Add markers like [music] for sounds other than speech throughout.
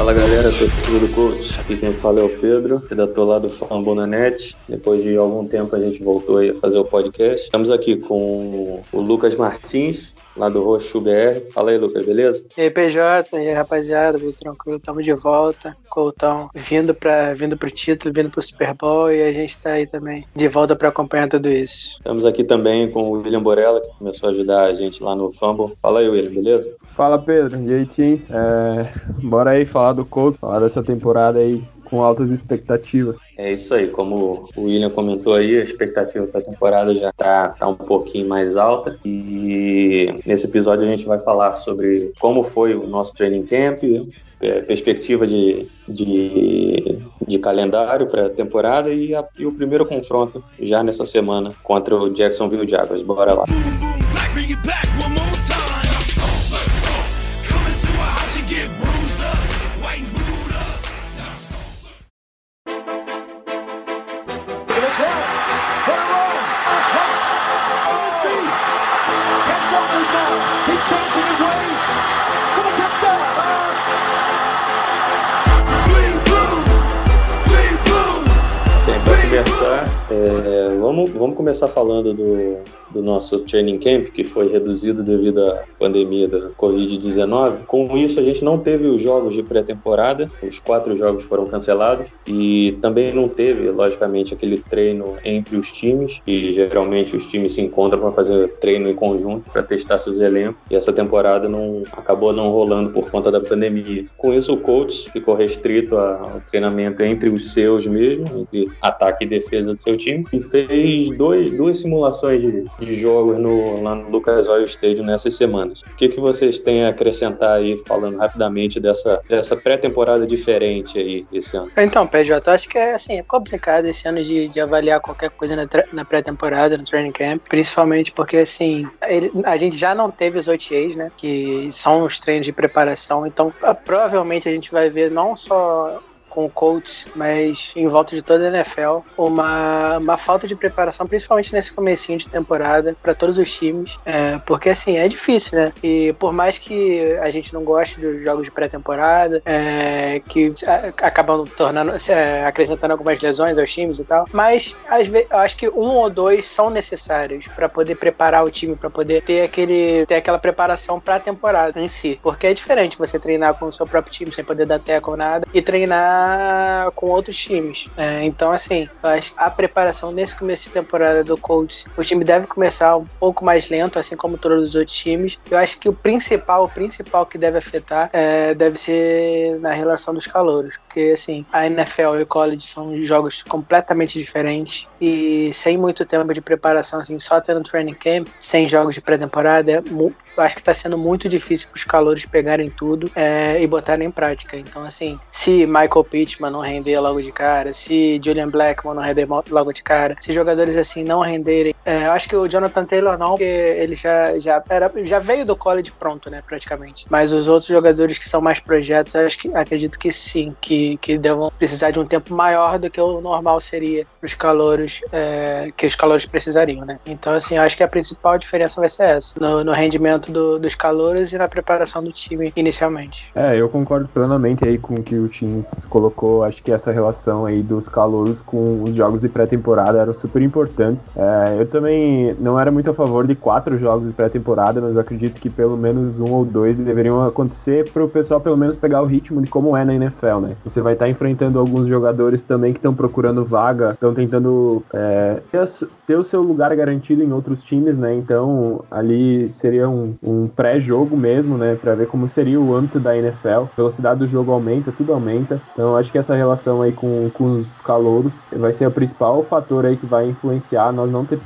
Fala galera, torcida do Coach. Aqui quem fala é o Pedro, redator lá do Fambonanet. Depois de algum tempo a gente voltou a fazer o podcast. Estamos aqui com o Lucas Martins, lá do Roxo BR. Fala aí, Lucas, beleza? E aí, PJ, e aí, rapaziada, tudo tranquilo? Estamos de volta. Coutão vindo, para vindo pro título, vindo pro Super Bowl e a gente está aí também de volta para acompanhar tudo isso. Estamos aqui também com o William Borella, que começou a ajudar a gente lá no Fumble. Fala aí, William, beleza? Fala, Pedro. E aí, Tim? É... Bora aí falar do Colts, falar dessa temporada aí com altas expectativas. É isso aí, como o William comentou aí, a expectativa para a temporada já está tá um pouquinho mais alta e nesse episódio a gente vai falar sobre como foi o nosso training camp, é, perspectiva de, de, de calendário para a temporada e, a, e o primeiro confronto já nessa semana contra o Jacksonville Jaguars. Bora lá. É, começar falando do, do nosso training camp, que foi reduzido devido à pandemia da Covid-19. Com isso, a gente não teve os jogos de pré-temporada, os quatro jogos foram cancelados, e também não teve, logicamente, aquele treino entre os times, e geralmente os times se encontram para fazer treino em conjunto, para testar seus elencos, e essa temporada não acabou não rolando por conta da pandemia. Com isso, o coach ficou restrito ao treinamento entre os seus mesmo, entre ataque e defesa do seu time e fez dois, duas simulações de, de jogos no, lá no Lucas Oil Stadium nessas semanas. O que, que vocês têm a acrescentar aí, falando rapidamente dessa, dessa pré-temporada diferente aí esse ano? Então, PJ, acho que é assim, é complicado esse ano de, de avaliar qualquer coisa na, na pré-temporada, no training camp, principalmente porque assim, ele, a gente já não teve os OTAs, né, que são os treinos de preparação, então provavelmente a gente vai ver não só com o Colts, mas em volta de toda a NFL, uma, uma falta de preparação, principalmente nesse comecinho de temporada, para todos os times, é, porque assim, é difícil, né? E por mais que a gente não goste dos jogos de pré-temporada, é, que acabam tornando, é, acrescentando algumas lesões aos times e tal, mas às vezes, eu acho que um ou dois são necessários para poder preparar o time, para poder ter, aquele, ter aquela preparação para a temporada em si, porque é diferente você treinar com o seu próprio time sem poder dar teco ou nada e treinar com outros times. É, então, assim, a preparação nesse começo de temporada do Colts, o time deve começar um pouco mais lento, assim como todos os outros times. Eu acho que o principal, o principal que deve afetar é, deve ser na relação dos calouros, porque assim, a NFL e o college são jogos completamente diferentes e sem muito tempo de preparação, assim, só tendo training camp, sem jogos de pré-temporada, é eu acho que está sendo muito difícil para os calouros pegarem tudo é, e botarem em prática. Então, assim, se Michael Pittman não render logo de cara, se Julian Blackmon não render logo de cara, se jogadores assim não renderem, é, eu acho que o Jonathan Taylor não, porque ele já, já, era, já veio do college pronto, né, praticamente. Mas os outros jogadores que são mais projetos, acho que acredito que sim, que, que devam precisar de um tempo maior do que o normal seria para os calouros, é, que os calouros precisariam, né. Então, assim, eu acho que a principal diferença vai ser essa, no, no rendimento do, dos calouros e na preparação do time inicialmente. É, eu concordo plenamente aí com o que o Teams colocou. Acho que essa relação aí dos calouros com os jogos de pré-temporada eram super importantes. É, eu também não era muito a favor de quatro jogos de pré-temporada, mas eu acredito que pelo menos um ou dois deveriam acontecer para o pessoal pelo menos pegar o ritmo de como é na NFL, né? Você vai estar tá enfrentando alguns jogadores também que estão procurando vaga, estão tentando é, ter, ter o seu lugar garantido em outros times, né? Então ali seria um um, pré-jogo mesmo, né, para ver como seria o âmbito da NFL. A velocidade do jogo aumenta, tudo aumenta. Então acho que essa relação aí com, com os calouros vai ser o principal fator aí que vai influenciar nós não ter,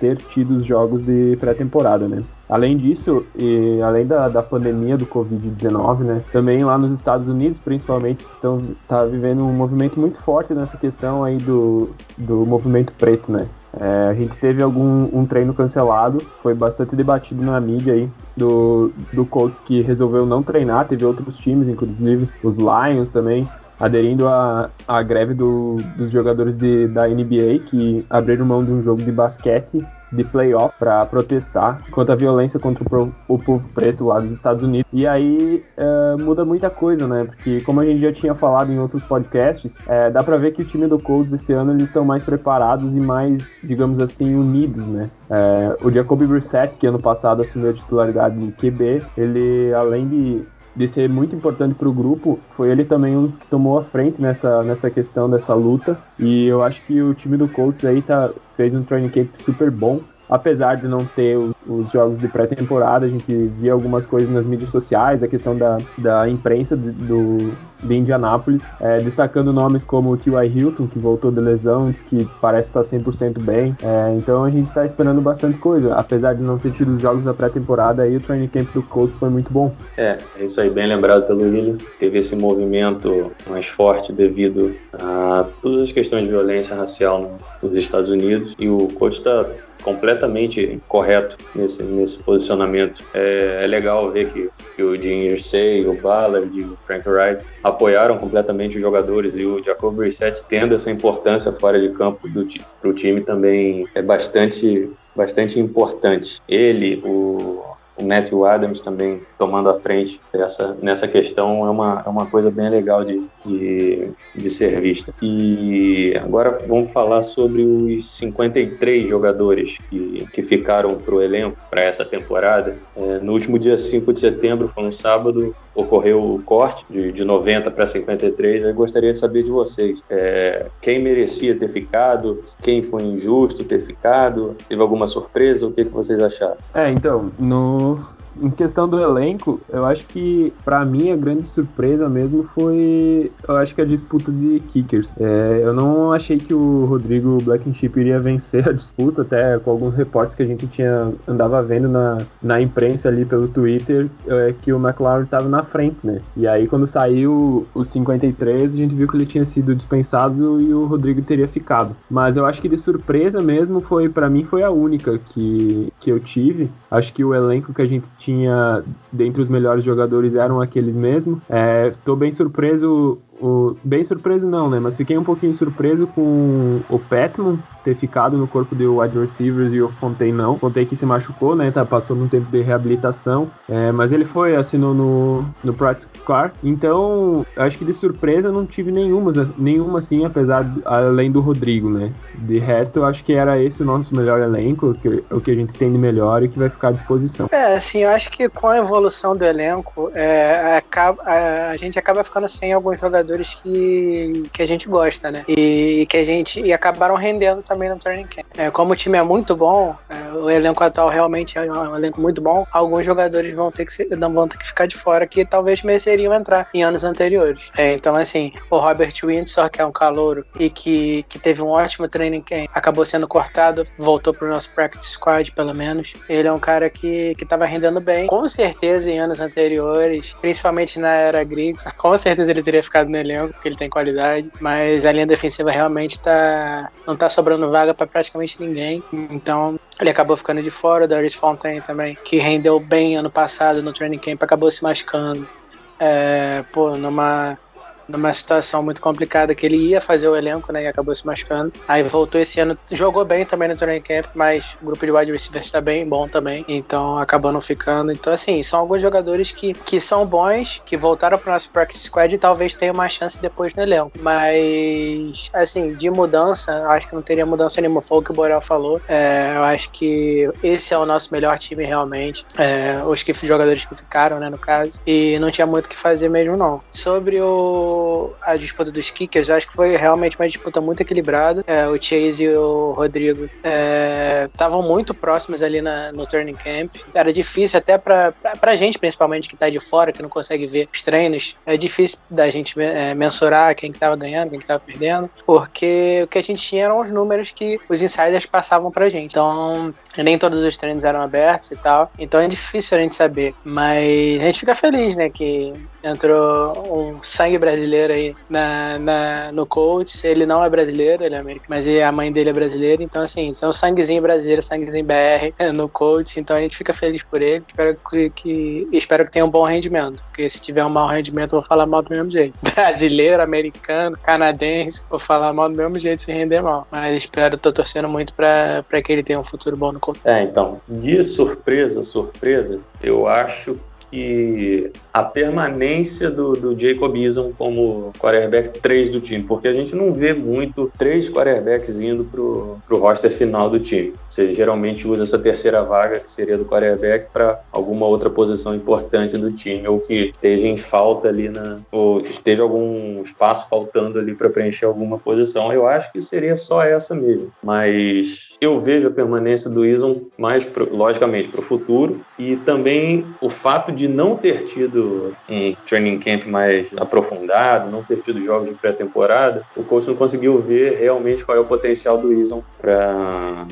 ter tido os jogos de pré-temporada, né? Além disso, e além da, da pandemia do Covid-19, né, também lá nos Estados Unidos, principalmente, estão tá vivendo um movimento muito forte nessa questão aí do, do movimento preto, né? É, a gente teve algum um treino cancelado, foi bastante debatido na mídia aí do, do Colts que resolveu não treinar, teve outros times, inclusive os Lions também, aderindo à, à greve do, dos jogadores de, da NBA que abriram mão de um jogo de basquete de playoff para protestar contra a violência contra o, o, povo preto lá dos Estados Unidos. E aí é, muda muita coisa, né? Porque como a gente já tinha falado em outros podcasts, é, dá para ver que o time do Colts esse ano eles estão mais preparados e mais, digamos assim, unidos, né? É, o Jacoby Brissett, que ano passado assumiu a titularidade de QB, ele além de de ser muito importante para o grupo, foi ele também um que tomou a frente nessa, nessa questão dessa luta. E eu acho que o time do Colts aí tá, fez um training camp super bom apesar de não ter os, os jogos de pré-temporada, a gente via algumas coisas nas mídias sociais, a questão da, da imprensa de, do, de Indianápolis, é, destacando nomes como o T.Y. Hilton, que voltou de lesão, que parece estar 100% bem. É, então a gente está esperando bastante coisa. Apesar de não ter tido os jogos da pré-temporada, aí o training camp do Colts foi muito bom. É, é isso aí, bem lembrado pelo William. Teve esse movimento mais forte devido a todas as questões de violência racial nos Estados Unidos e o Colts está completamente correto nesse, nesse posicionamento. É, é legal ver que, que o Jim Irsay, o Ballard e o Frank Wright apoiaram completamente os jogadores e o Jacob Brissett tendo essa importância fora de campo para o time também é bastante, bastante importante. Ele, o o Matthew Adams também tomando a frente essa, nessa questão é uma, é uma coisa bem legal de, de, de ser vista. E agora vamos falar sobre os 53 jogadores que, que ficaram para o elenco para essa temporada. É, no último dia 5 de setembro, foi um sábado, ocorreu o corte de, de 90 para 53. Eu gostaria de saber de vocês é, quem merecia ter ficado, quem foi injusto ter ficado, teve alguma surpresa, o que, que vocês acharam? É, então, no em questão do elenco, eu acho que para mim a grande surpresa mesmo foi, eu acho que a disputa de kickers. É, eu não achei que o Rodrigo Blackenship iria vencer a disputa, até com alguns reportes que a gente tinha andava vendo na, na imprensa ali pelo Twitter, é, que o McLaren estava na frente, né? E aí quando saiu os 53, a gente viu que ele tinha sido dispensado e o Rodrigo teria ficado. Mas eu acho que de surpresa mesmo foi para mim foi a única que, que eu tive. Acho que o elenco que a gente tinha dentre os melhores jogadores eram aqueles mesmos. É, tô bem surpreso o, bem surpreso não, né? Mas fiquei um pouquinho surpreso com o Petman ter ficado no corpo do wide receivers e o Fontaine não. Fontaine que se machucou, né? Tá passando um tempo de reabilitação. É, mas ele foi, assinou no, no Practice Squad. Então, acho que de surpresa não tive nenhuma, nenhuma assim, apesar além do Rodrigo, né? De resto, eu acho que era esse o nosso melhor elenco, que, o que a gente tem de melhor e que vai ficar à disposição. É, assim, eu acho que com a evolução do elenco, é, acaba, a, a gente acaba ficando sem alguns jogadores jogadores que, que a gente gosta, né? E, que a gente e acabaram rendendo também no training camp. É, como o time é muito bom, é, o elenco atual realmente é um elenco muito bom. Alguns jogadores vão ter que ser, não vão ter que ficar de fora que talvez mereceriam entrar em anos anteriores. É, então assim, o Robert Windsor que é um calouro e que, que teve um ótimo training camp, acabou sendo cortado, voltou pro nosso practice squad pelo menos. Ele é um cara que que estava rendendo bem, com certeza em anos anteriores, principalmente na era Griggs, com certeza ele teria ficado no elenco, porque ele tem qualidade, mas a linha defensiva realmente tá, não tá sobrando vaga para praticamente ninguém. Então, ele acabou ficando de fora, o Darius Fontaine também, que rendeu bem ano passado no training camp, acabou se machucando. É, pô, numa numa situação muito complicada que ele ia fazer o elenco, né, e acabou se machucando. Aí voltou esse ano, jogou bem também no training camp, mas o grupo de wide receivers está bem bom também, então acabou não ficando. Então, assim, são alguns jogadores que, que são bons, que voltaram para o nosso practice squad e talvez tenham uma chance depois no elenco. Mas, assim, de mudança, acho que não teria mudança nenhuma. Foi o que o Borel falou. É, eu acho que esse é o nosso melhor time realmente. É, os que, jogadores que ficaram, né, no caso. E não tinha muito o que fazer mesmo, não. Sobre o a disputa dos kickers, acho que foi realmente uma disputa muito equilibrada. É, o Chase e o Rodrigo estavam é, muito próximos ali na, no turning camp. Era difícil até pra, pra, gente, principalmente, que tá de fora, que não consegue ver os treinos. É difícil da gente é, mensurar quem que tava ganhando, quem que tava perdendo, porque o que a gente tinha eram os números que os insiders passavam pra gente. Então, nem todos os treinos eram abertos e tal. Então é difícil a gente saber. Mas a gente fica feliz, né, que entrou um sangue brasileiro brasileiro aí na, na, no Colts. Ele não é brasileiro, ele é americano, mas a mãe dele é brasileira. Então, assim, são sanguezinho brasileiro, sanguezinho BR [laughs] no Colts. Então a gente fica feliz por ele. Espero que, que, espero que tenha um bom rendimento. Porque se tiver um mau rendimento, eu vou falar mal do mesmo jeito. [laughs] Brasileiro, americano, canadense, vou falar mal do mesmo jeito se render mal. Mas espero, tô torcendo muito pra que ele tenha um futuro bom no Colts. É, então, de surpresa, surpresa, eu acho que a permanência do, do Jacob Eason como quarterback 3 do time, porque a gente não vê muito três quarterbacks indo pro, pro roster final do time. Você geralmente usa essa terceira vaga, que seria do quarterback, para alguma outra posição importante do time, ou que esteja em falta ali na. ou esteja algum espaço faltando ali para preencher alguma posição. Eu acho que seria só essa mesmo. Mas eu vejo a permanência do Eason mais, pro, logicamente, para o futuro e também o fato de não ter tido um training camp mais aprofundado, não ter tido jogos de pré-temporada, o coach não conseguiu ver realmente qual é o potencial do Eason para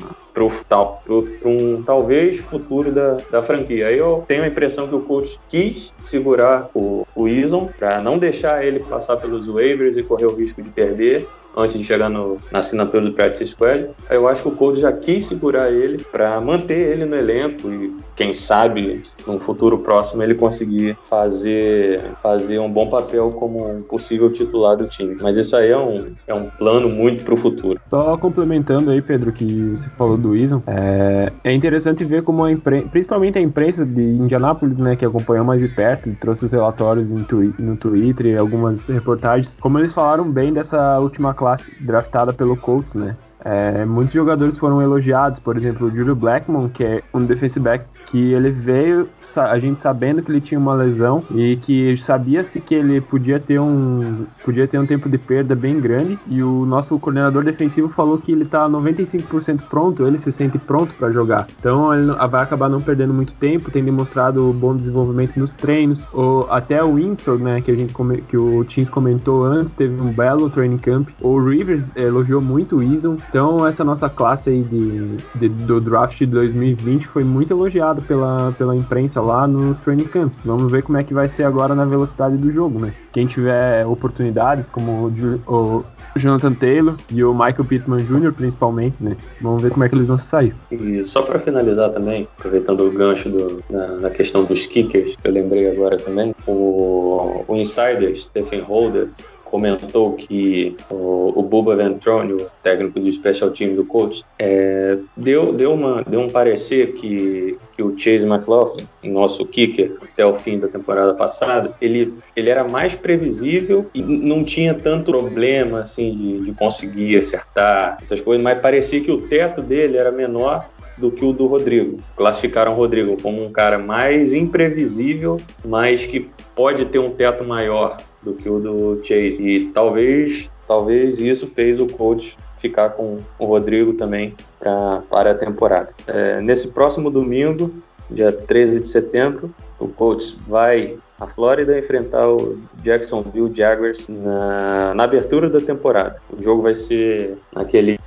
para um talvez futuro da, da franquia. Aí eu tenho a impressão que o coach quis segurar o, o Eason para não deixar ele passar pelos waivers e correr o risco de perder antes de chegar no, na assinatura do Practice Squad. Eu acho que o Cold já quis segurar ele para manter ele no elenco e quem sabe num futuro próximo ele conseguir fazer, fazer um bom papel como um possível titular do time. Mas isso aí é um, é um plano muito para o futuro. Só complementando aí, Pedro, que você falou do É, é interessante ver como a imprensa, principalmente a imprensa de Indianápolis, né, que acompanhou mais de perto, trouxe os relatórios no Twitter e algumas reportagens, como eles falaram bem dessa última classe draftada pelo Colts, né? É, muitos jogadores foram elogiados, por exemplo, o Julio Blackmon, que é um defensive back que ele veio, a gente sabendo que ele tinha uma lesão e que sabia-se que ele podia ter um podia ter um tempo de perda bem grande e o nosso coordenador defensivo falou que ele tá 95% pronto, ele se sente pronto para jogar. Então ele vai acabar não perdendo muito tempo, tem demonstrado bom desenvolvimento nos treinos, ou até o Windsor, né, que a gente que o Teams comentou antes, teve um belo training camp. O Rivers elogiou muito o Eason, então, essa nossa classe aí de, de, do draft de 2020 foi muito elogiado pela, pela imprensa lá nos training camps. Vamos ver como é que vai ser agora na velocidade do jogo, né? Quem tiver oportunidades, como o, o Jonathan Taylor e o Michael Pittman Jr., principalmente, né? Vamos ver como é que eles vão sair. E só para finalizar também, aproveitando o gancho do, na, na, questão dos kickers, que eu lembrei agora também, o, o insider Stephen Holder comentou que o, o Buba Ventrone, o técnico do special team do coach, é, deu, deu, uma, deu um parecer que, que o Chase McLaughlin, nosso kicker, até o fim da temporada passada, ele, ele era mais previsível e não tinha tanto problema assim de, de conseguir acertar essas coisas, mas parecia que o teto dele era menor do que o do Rodrigo. Classificaram o Rodrigo como um cara mais imprevisível, mas que pode ter um teto maior do que o do Chase. E talvez, talvez isso fez o coach ficar com o Rodrigo também pra, para a temporada. É, nesse próximo domingo, dia 13 de setembro, o coach vai à Flórida enfrentar o Jacksonville Jaguars na, na, abertura da temporada. O jogo vai ser naquele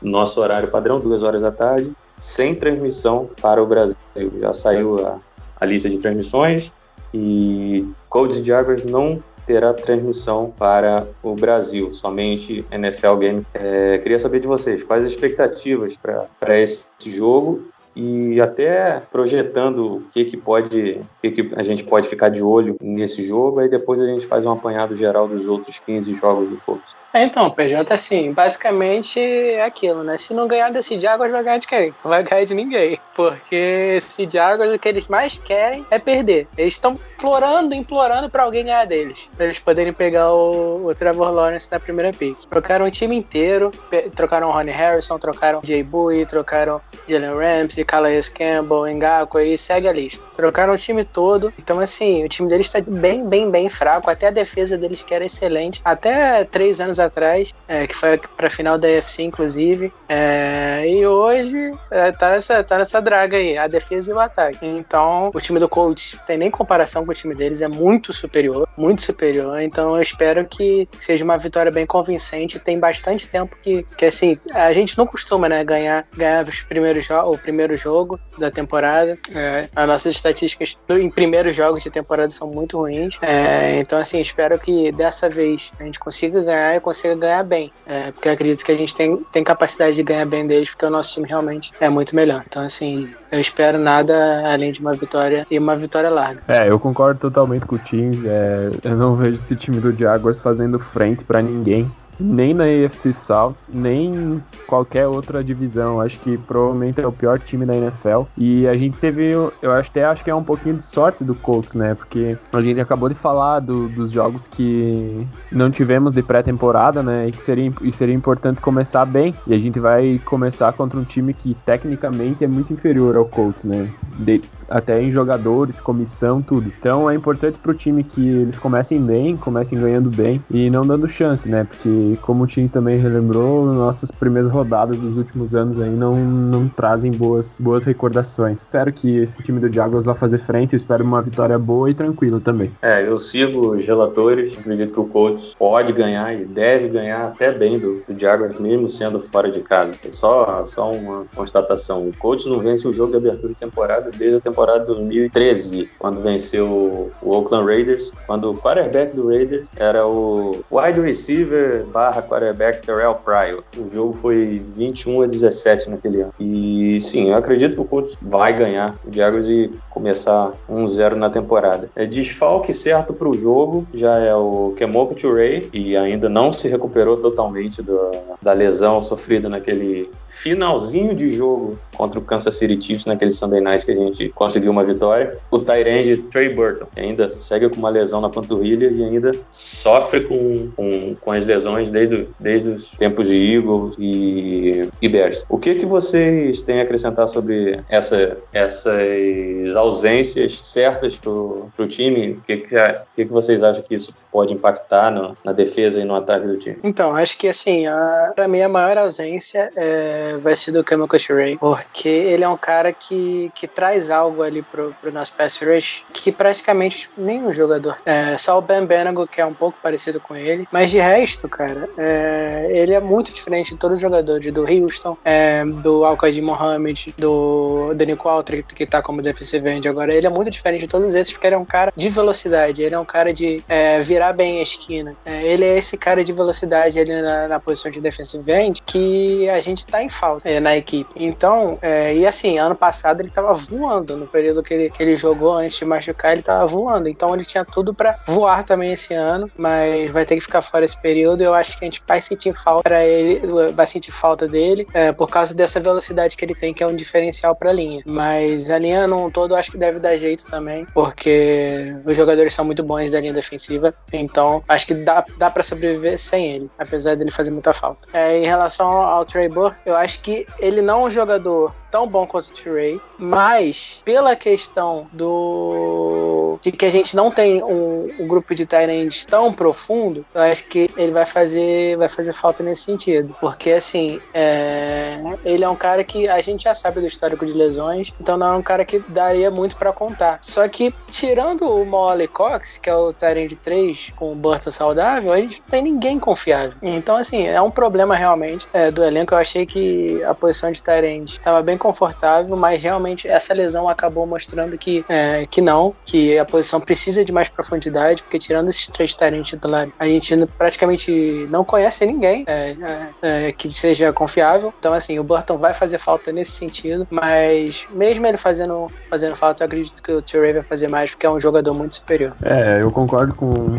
nosso horário padrão, duas horas da tarde, sem transmissão para o Brasil. Já saiu a, a lista de transmissões e Colts e Jaguars não terá transmissão para o Brasil, somente NFL Game. É, queria saber de vocês, quais as expectativas para esse jogo e até projetando o que, que pode, o que, que a gente pode ficar de olho nesse jogo, aí depois a gente faz um apanhado geral dos outros 15 jogos do Colts. É, então, PJ, assim, basicamente é aquilo, né? Se não ganhar desse Jaguars, vai ganhar de quem? Vai ganhar de ninguém. Porque esse Jaguars, o que eles mais querem é perder. Eles estão implorando, implorando para alguém ganhar deles. Pra eles poderem pegar o, o Trevor Lawrence na primeira pick. Trocaram o time inteiro, trocaram o Ronnie Harrison, trocaram Jay Bowie, trocaram Jalen Ramsey, Calais Campbell, Ngaku, aí segue a lista. Trocaram o time todo. Então, assim, o time deles está bem, bem, bem fraco. Até a defesa deles, que era excelente. Até três anos atrás, atrás, é, que foi para a final da UFC, inclusive. É, e hoje é, tá, nessa, tá nessa draga aí, a defesa e o ataque. Então, o time do Colts tem nem comparação com o time deles, é muito superior, muito superior. Então, eu espero que seja uma vitória bem convincente. Tem bastante tempo que, que assim, a gente não costuma, né, ganhar, ganhar os primeiros o primeiro jogo da temporada. É, as nossas estatísticas em primeiros jogos de temporada são muito ruins. É, então, assim, espero que dessa vez a gente consiga ganhar e consiga ganhar bem. É, porque acredito que a gente tem, tem capacidade de ganhar bem deles, porque o nosso time realmente é muito melhor. Então, assim, eu espero nada além de uma vitória e uma vitória larga. É, eu concordo totalmente com o time. É, eu não vejo esse time do Jaguars fazendo frente para ninguém nem na AFC South, nem qualquer outra divisão. Acho que provavelmente é o pior time da NFL. E a gente teve, eu acho, até acho que é um pouquinho de sorte do Colts, né? Porque a gente acabou de falar do, dos jogos que não tivemos de pré-temporada, né? E que seria, e seria importante começar bem. E a gente vai começar contra um time que tecnicamente é muito inferior ao Colts, né? De, até em jogadores, comissão, tudo. Então é importante pro time que eles comecem bem, comecem ganhando bem e não dando chance, né? Porque como o Teams também relembrou, nossas primeiras rodadas dos últimos anos aí não, não trazem boas, boas recordações. Espero que esse time do Jaguars vá fazer frente, eu espero uma vitória boa e tranquila também. É, eu sigo os relatores, acredito que o Colts pode ganhar e deve ganhar até bem do, do Jaguars, mesmo sendo fora de casa. É só, só uma constatação, o Colts não vence o jogo de abertura de temporada desde a temporada temporada 2013, quando venceu o Oakland Raiders, quando o quarterback do Raiders era o wide receiver barra quarterback Terrell Pryor. O jogo foi 21 a 17 naquele ano. E sim, eu acredito que o Colts vai ganhar o Jaguars e começar 1-0 na temporada. É desfalque certo para o jogo, já é o Kemoko Ray e ainda não se recuperou totalmente do, da lesão sofrida naquele finalzinho de jogo contra o Kansas City Chiefs naquele Sunday Night que a gente conseguiu uma vitória. O Tyrande Trey Burton ainda segue com uma lesão na panturrilha e ainda sofre com, com, com as lesões desde, desde os tempos de Eagles e, e Bears. O que que vocês têm a acrescentar sobre essa, essas ausências certas pro, pro time? O que que, que que vocês acham que isso pode impactar no, na defesa e no ataque do time? Então, acho que assim, a, pra mim a maior ausência é, vai ser do Cameron Ray, porque ele é um cara que, que traz algo ali pro, pro nosso pass rush que praticamente tipo, nenhum jogador é, só o Ben Benago, que é um pouco parecido com ele, mas de resto, cara, é, ele é muito diferente de todos os jogadores, do Houston, é, do Alcaid Mohamed, do Daniel Walter, que tá como defensive end agora, ele é muito diferente de todos esses, porque ele é um cara de velocidade, ele é um cara de é, virar virar bem a esquina. É, ele é esse cara de velocidade ali na, na posição de defensive end que a gente tá em falta é, na equipe. Então, é, e assim, ano passado ele tava voando no período que ele, que ele jogou antes de machucar, ele tava voando. Então ele tinha tudo para voar também esse ano, mas vai ter que ficar fora esse período. Eu acho que a gente vai sentir falta para ele, vai sentir falta dele é, por causa dessa velocidade que ele tem, que é um diferencial para a linha. Mas a linha no todo acho que deve dar jeito também, porque os jogadores são muito bons da linha defensiva. Então, acho que dá, dá para sobreviver sem ele, apesar dele fazer muita falta. É, em relação ao Trey Burke, eu acho que ele não é um jogador tão bom quanto o Trey, mas pela questão do de que a gente não tem um, um grupo de Tyrants tão profundo, eu acho que ele vai fazer vai fazer falta nesse sentido, porque assim, é, ele é um cara que a gente já sabe do histórico de lesões, então não é um cara que daria muito para contar. Só que tirando o Molly Cox, que é o Tyrant 3, com o Burton saudável, a gente não tem ninguém confiável. Então, assim, é um problema realmente é, do elenco. Eu achei que a posição de Tyrande estava bem confortável, mas realmente essa lesão acabou mostrando que, é, que não, que a posição precisa de mais profundidade, porque tirando esses três Tyrande titulares, a gente praticamente não conhece ninguém é, é, é, que seja confiável. Então, assim, o Burton vai fazer falta nesse sentido, mas mesmo ele fazendo, fazendo falta, eu acredito que o Trey vai fazer mais, porque é um jogador muito superior. É, eu concordo com,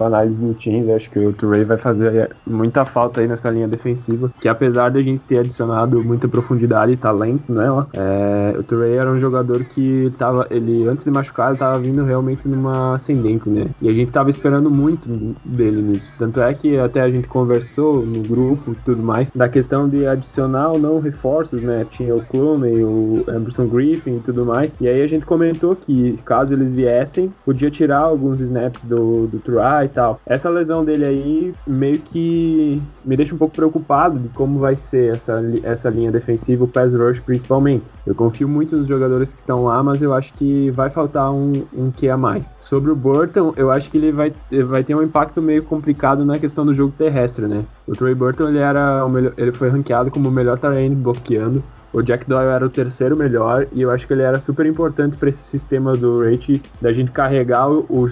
análise do Teams, acho que o Turray vai fazer muita falta aí nessa linha defensiva, que apesar de a gente ter adicionado muita profundidade e talento nela, é, o Turray era um jogador que tava, ele antes de machucar, ele tava vindo realmente numa ascendente, né? E a gente tava esperando muito dele nisso. Tanto é que até a gente conversou no grupo e tudo mais, da questão de adicionar ou não reforços, né? Tinha o Clooney, o Emerson Griffin e tudo mais. E aí a gente comentou que caso eles viessem, podia tirar alguns snaps do, do Turray e tal. Essa lesão dele aí meio que me deixa um pouco preocupado de como vai ser essa, essa linha defensiva, o pass rush principalmente. Eu confio muito nos jogadores que estão lá, mas eu acho que vai faltar um, um que a mais. Sobre o Burton, eu acho que ele vai, vai ter um impacto meio complicado na questão do jogo terrestre, né? O Trey Burton ele era melhor, ele foi ranqueado como o melhor terreno bloqueando o Jack Doyle era o terceiro melhor e eu acho que ele era super importante para esse sistema do Rate da gente carregar o, o,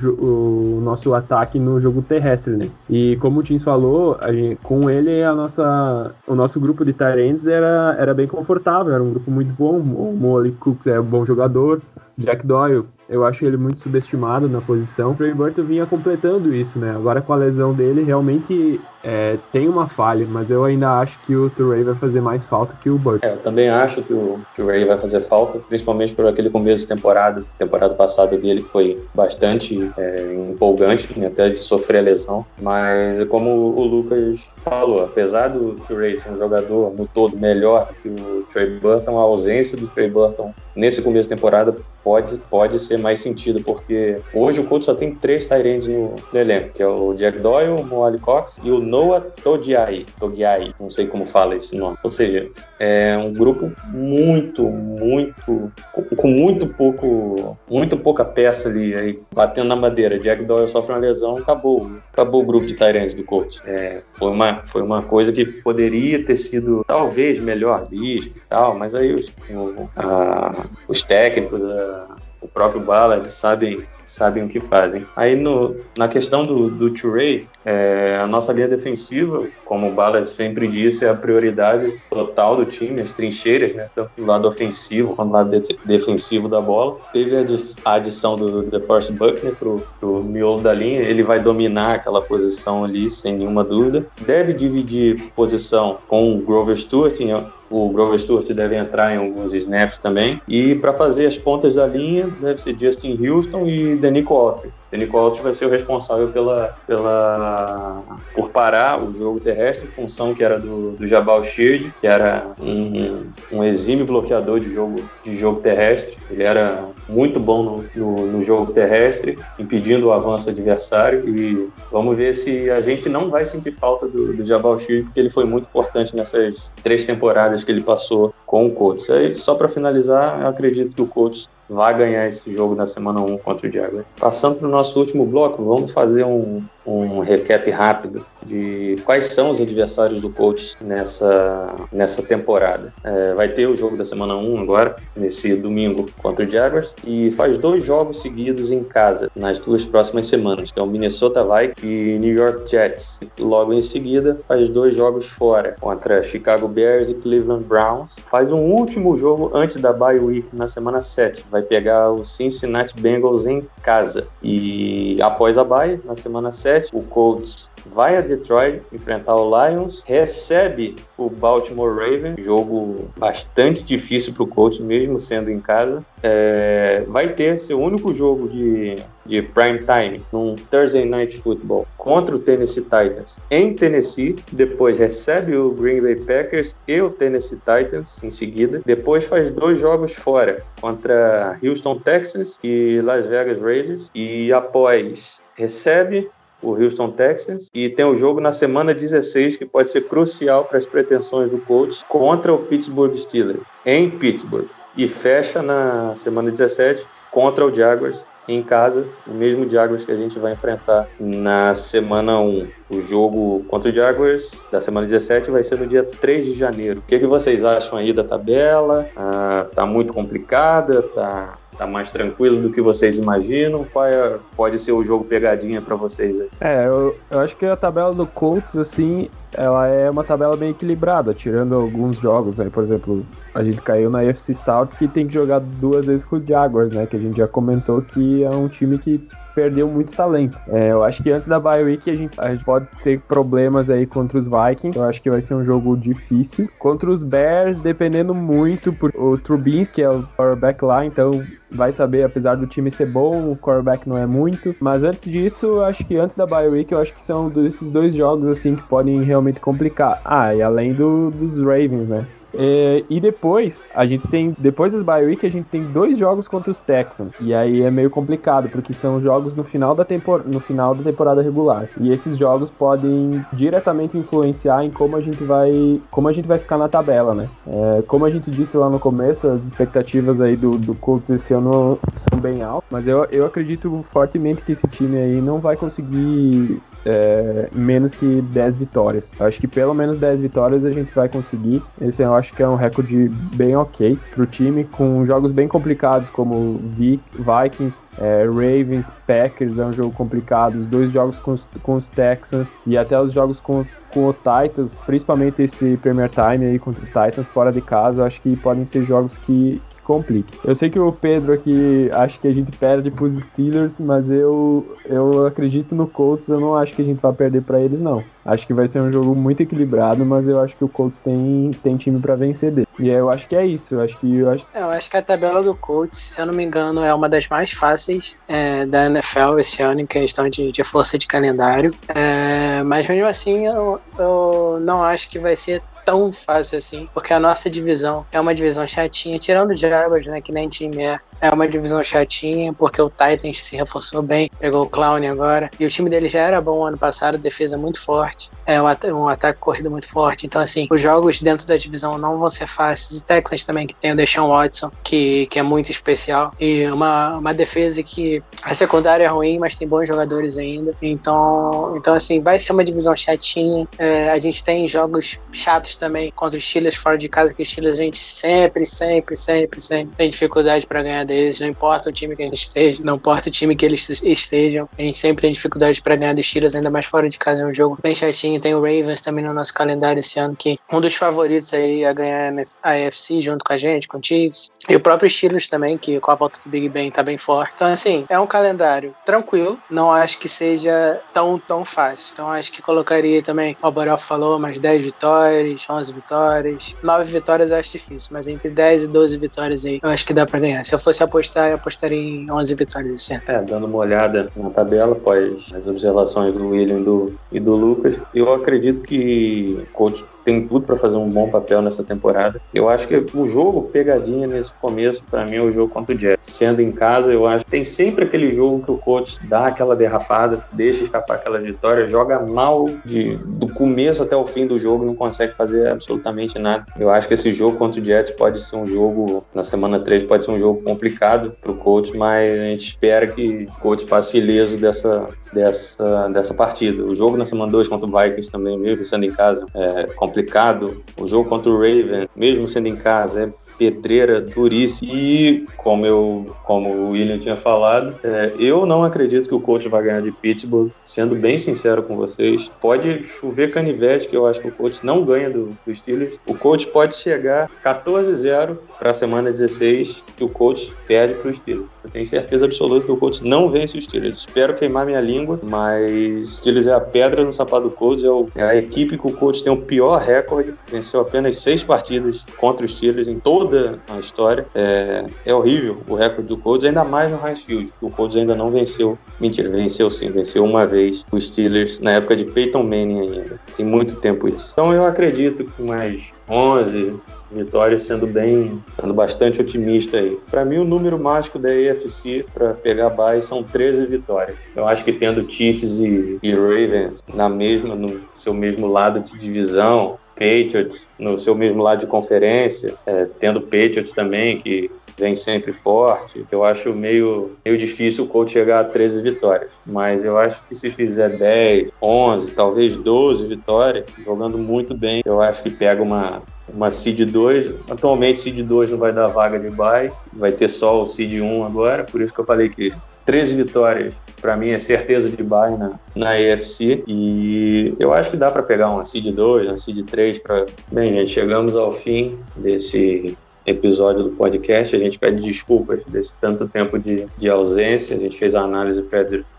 o, nosso ataque no jogo terrestre, né? E como o Tins falou, gente, com ele a nossa, o nosso grupo de Tyrants era, era bem confortável, era um grupo muito bom. O Molly Cooks é um bom jogador, Jack Doyle eu acho ele muito subestimado na posição. O Trey Burton vinha completando isso, né? Agora com a lesão dele, realmente é, tem uma falha, mas eu ainda acho que o Trey vai fazer mais falta que o Burton. É, eu também acho que o Trey vai fazer falta, principalmente por aquele começo de temporada. Temporada passada dele foi bastante é, empolgante, né? até de sofrer a lesão. Mas como o Lucas falou, apesar do Trey ser um jogador no todo melhor que o Trey Burton, a ausência do Trey Burton nesse começo de temporada pode, pode ser mais sentido, porque hoje o Colts só tem três Tyrands no, no, elenco, que é o Jack Doyle, o Moali Cox e o Noah Togiai. Togiai, não sei como fala esse nome. Ou seja, é um grupo muito, muito, com muito pouco, muito pouca peça ali, aí, batendo na madeira. Jack Doyle sofre uma lesão, acabou, acabou o grupo de Tyrands do Colts. É, foi, uma, foi uma coisa que poderia ter sido talvez melhor visto e tal, mas aí os, o, a, os técnicos, a, o próprio Ballard sabem, sabem o que fazem. Aí no, na questão do, do Turay, é, a nossa linha defensiva, como o Ballard sempre disse, é a prioridade total do time, as trincheiras, né, tanto do lado ofensivo quanto do lado de, defensivo da bola. Teve a, adição do DeForest Buckner pro, pro miolo da linha, ele vai dominar aquela posição ali, sem nenhuma dúvida. Deve dividir posição com o Grover Stewart em o Grover Stewart deve entrar em alguns snaps também. E para fazer as pontas da linha, deve ser Justin Houston e Danico Autry. Danico Autry vai ser o responsável pela, pela, por parar o jogo terrestre, função que era do, do Jabal Sheard, que era um, um exímio bloqueador de jogo, de jogo terrestre. Ele era muito bom no, no, no, jogo terrestre, impedindo o avanço adversário. E vamos ver se a gente não vai sentir falta do, do Jabal porque ele foi muito importante nessas três temporadas que ele passou com o Colts. Aí, só para finalizar, eu acredito que o Colts vai ganhar esse jogo na semana 1 contra o Jaguars. Passando para o nosso último bloco, vamos fazer um, um recap rápido de quais são os adversários do coach nessa, nessa temporada. É, vai ter o jogo da semana 1 agora, nesse domingo contra o Jaguars, e faz dois jogos seguidos em casa nas duas próximas semanas, que é o Minnesota Vikings e New York Jets. Logo em seguida, faz dois jogos fora, contra Chicago Bears e Cleveland Browns. Faz um último jogo antes da bye week na semana 7. Vai pegar o Cincinnati Bengals em casa. E após a bye, na semana 7, o Colts vai a Detroit enfrentar o Lions, recebe o Baltimore Ravens, jogo bastante difícil para o Colts, mesmo sendo em casa. É, vai ter seu único jogo de, de prime time num Thursday Night Football contra o Tennessee Titans em Tennessee. Depois recebe o Green Bay Packers e o Tennessee Titans em seguida. Depois faz dois jogos fora contra Houston Texans e Las Vegas Raiders. E após recebe o Houston Texans, e tem o jogo na semana 16 que pode ser crucial para as pretensões do coach contra o Pittsburgh Steelers em Pittsburgh e fecha na semana 17 contra o Jaguars em casa, o mesmo Jaguars que a gente vai enfrentar na semana 1. O jogo contra o Jaguars da semana 17 vai ser no dia 3 de janeiro. O que, que vocês acham aí da tabela? Ah, tá muito complicada? Tá tá mais tranquilo do que vocês imaginam? Qual é, pode ser o jogo pegadinha para vocês aí? É, eu, eu acho que a tabela do Colts, assim, ela é uma tabela bem equilibrada, tirando alguns jogos, né? Por exemplo, a gente caiu na UFC South que tem que jogar duas vezes com o Jaguars, né? Que a gente já comentou que é um time que perdeu muito talento. É, eu acho que antes da bye week a gente, a gente pode ter problemas aí contra os Vikings. Eu acho que vai ser um jogo difícil. Contra os Bears, dependendo muito por o Trubinsky, que é o quarterback lá, então vai saber, apesar do time ser bom, o quarterback não é muito. Mas antes disso, eu acho que antes da bye week, eu acho que são desses dois jogos assim que podem realmente complicar. Ah, e além do, dos Ravens, né? É, e depois, a gente tem, depois das bye week, a gente tem dois jogos contra os Texans. E aí é meio complicado, porque são jogos no final da, tempor no final da temporada regular. E esses jogos podem diretamente influenciar em como a gente vai, como a gente vai ficar na tabela, né? É, como a gente disse lá no começo, as expectativas aí do, do Colts esse ano são bem altas, mas eu, eu acredito fortemente que esse time aí não vai conseguir é, menos que 10 vitórias. Acho que pelo menos 10 vitórias a gente vai conseguir. Esse eu acho que é um recorde bem ok pro time, com jogos bem complicados como Vikings, é, Ravens, Packers é um jogo complicado, os dois jogos com os, com os Texans e até os jogos com, com o Titans, principalmente esse Premier Time aí contra o Titans fora de casa, eu acho que podem ser jogos que, complique. Eu sei que o Pedro aqui acha que a gente perde pros Steelers, mas eu, eu acredito no Colts, eu não acho que a gente vai perder para eles, não. Acho que vai ser um jogo muito equilibrado, mas eu acho que o Colts tem, tem time para vencer dele. E eu acho que é isso. Eu acho que eu acho... eu acho que a tabela do Colts, se eu não me engano, é uma das mais fáceis é, da NFL esse ano em questão de, de força de calendário. É, mas mesmo assim, eu, eu não acho que vai ser tão fácil assim, porque a nossa divisão é uma divisão chatinha, tirando os Jaguars, né, que nem time é. É uma divisão chatinha, porque o Titans se reforçou bem, pegou o Clown agora. E o time dele já era bom ano passado, defesa muito forte, é um, at um ataque corrido muito forte. Então, assim, os jogos dentro da divisão não vão ser fáceis. O Texans também, que tem o Deshaun Watson, que, que é muito especial. E uma, uma defesa que a secundária é ruim, mas tem bons jogadores ainda. Então, então assim, vai ser uma divisão chatinha. É, a gente tem jogos chatos também contra os Steelers fora de casa, que os Steelers a gente sempre, sempre, sempre, sempre tem dificuldade para ganhar deles, não importa o time que a gente esteja, não importa o time que eles estejam, a gente sempre tem dificuldade para ganhar dos Steelers, ainda mais fora de casa, é um jogo bem chatinho. Tem o Ravens também no nosso calendário esse ano, que um dos favoritos aí a ganhar a AFC junto com a gente, com o Chiefs. E o próprio Steelers também, que com a volta do Big Ben tá bem forte. Então, assim, é um calendário tranquilo, não acho que seja tão, tão fácil. Então, acho que colocaria também, o Borel falou, mais 10 vitórias, 11 vitórias. 9 vitórias eu acho difícil, mas entre 10 e 12 vitórias aí, eu acho que dá pra ganhar. Se eu fosse apostar, eu apostaria em 11 vitórias esse ano. É, dando uma olhada na tabela após as observações do William e do, e do Lucas, eu acredito que o coach tem tudo para fazer um bom papel nessa temporada. Eu acho que o jogo pegadinha nesse começo, para mim, é o jogo contra o Jets. Sendo em casa, eu acho que tem sempre aquele jogo que o coach dá aquela derrapada, deixa escapar aquela vitória, joga mal de, do começo até o fim do jogo não consegue fazer absolutamente nada. Eu acho que esse jogo contra o Jets pode ser um jogo, na semana 3, pode ser um jogo complicado para o coach, mas a gente espera que o coach passe ileso dessa, dessa, dessa partida. O jogo na semana 2 contra o Vikings também, mesmo sendo em casa, é complicado complicado. O jogo contra o Raven, mesmo sendo em casa, é pedreira duríssima. E, como, eu, como o William tinha falado, é, eu não acredito que o coach vai ganhar de Pittsburgh. Sendo bem sincero com vocês, pode chover canivete, que eu acho que o coach não ganha do, do Steelers. O coach pode chegar 14-0 para a semana 16 que o coach perde para o Steelers. Eu tenho certeza absoluta que o coach não vence o Steelers. Espero queimar minha língua, mas o Steelers é a pedra no sapato do coach. É, o, é a equipe que o coach tem o pior recorde. Venceu apenas seis partidas contra os Steelers em toda a história. É, é horrível o recorde do Colts, ainda mais no Heinz Field. O Colts ainda não venceu. Mentira, venceu sim, venceu uma vez o Steelers na época de Peyton Manning ainda. Tem muito tempo isso. Então eu acredito que mais 11, vitórias sendo bem, sendo bastante otimista aí. Para mim, o número mágico da AFC para pegar bye são 13 vitórias. Eu acho que tendo Chiefs e, e Ravens na mesma, no seu mesmo lado de divisão, Patriots no seu mesmo lado de conferência, é, tendo Patriots também, que vem sempre forte. Eu acho meio, meio difícil o coach chegar a 13 vitórias, mas eu acho que se fizer 10, 11, talvez 12 vitórias, jogando muito bem, eu acho que pega uma, uma Seed 2. Atualmente, Seed 2 não vai dar vaga de bye, vai ter só o Seed 1 agora, por isso que eu falei que 13 vitórias, para mim é certeza de bye na, na AFC. E eu acho que dá para pegar uma seed 2, uma seed 3 para. Bem, gente, chegamos ao fim desse episódio do podcast. A gente pede desculpas desse tanto tempo de, de ausência. A gente fez a análise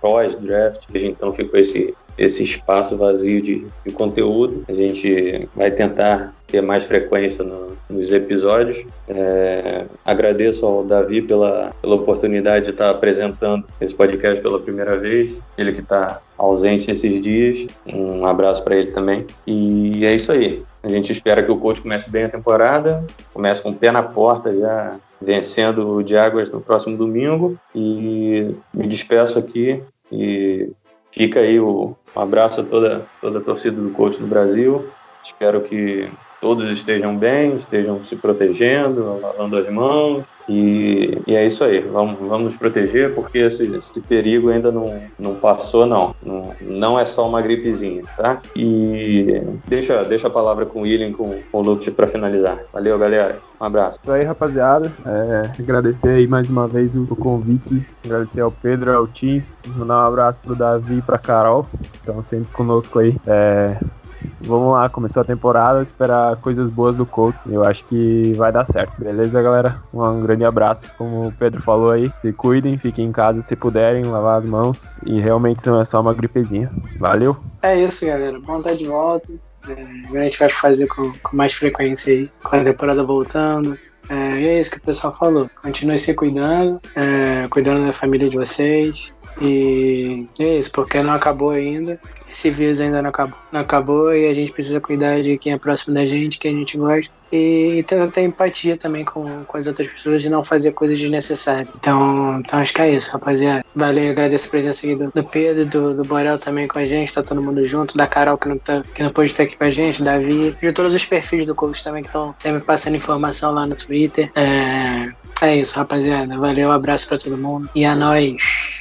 pós-draft, então ficou esse esse espaço vazio de, de conteúdo. A gente vai tentar ter mais frequência no, nos episódios. É, agradeço ao Davi pela, pela oportunidade de estar apresentando esse podcast pela primeira vez. Ele que está ausente esses dias. Um abraço para ele também. E é isso aí. A gente espera que o coach comece bem a temporada, comece com o pé na porta já vencendo o Jaguars no próximo domingo. E me despeço aqui e fica aí o um abraço a toda, toda a torcida do coach no Brasil. Espero que todos estejam bem, estejam se protegendo, lavando as mãos. E, e é isso aí, vamos, vamos nos proteger, porque esse, esse perigo ainda não, não passou, não. não. Não é só uma gripezinha, tá? E deixa, deixa a palavra com o William, com, com o Lucas para finalizar. Valeu, galera. Um abraço. Isso aí, rapaziada. É, agradecer aí mais uma vez o, convite. Agradecer ao Pedro, ao Tim. Mandar um abraço pro Davi e pra Carol. Estão sempre conosco aí. É, Vamos lá, começou a temporada, esperar coisas boas do coach. Eu acho que vai dar certo. Beleza, galera? Um grande abraço. Como o Pedro falou aí, se cuidem, fiquem em casa se puderem, lavar as mãos. E realmente não é só uma gripezinha. Valeu! É isso, galera. Bom estar de volta. É, a gente vai fazer com, com mais frequência aí, com a temporada voltando. É, e é isso que o pessoal falou. Continue se cuidando, é, cuidando da família de vocês. E é isso, porque não acabou ainda. Esse vírus ainda não acabou. Não acabou e a gente precisa cuidar de quem é próximo da gente, quem a gente gosta. E ter, ter empatia também com, com as outras pessoas de não fazer coisas desnecessárias. Então, então acho que é isso, rapaziada. Valeu, agradeço a presença aqui do, do Pedro, do, do Borel também com a gente, tá todo mundo junto, da Carol que não, tá, que não pôde estar aqui com a gente, Davi, de todos os perfis do coach também que estão sempre passando informação lá no Twitter. É, é isso, rapaziada. Valeu, um abraço pra todo mundo. E a nós.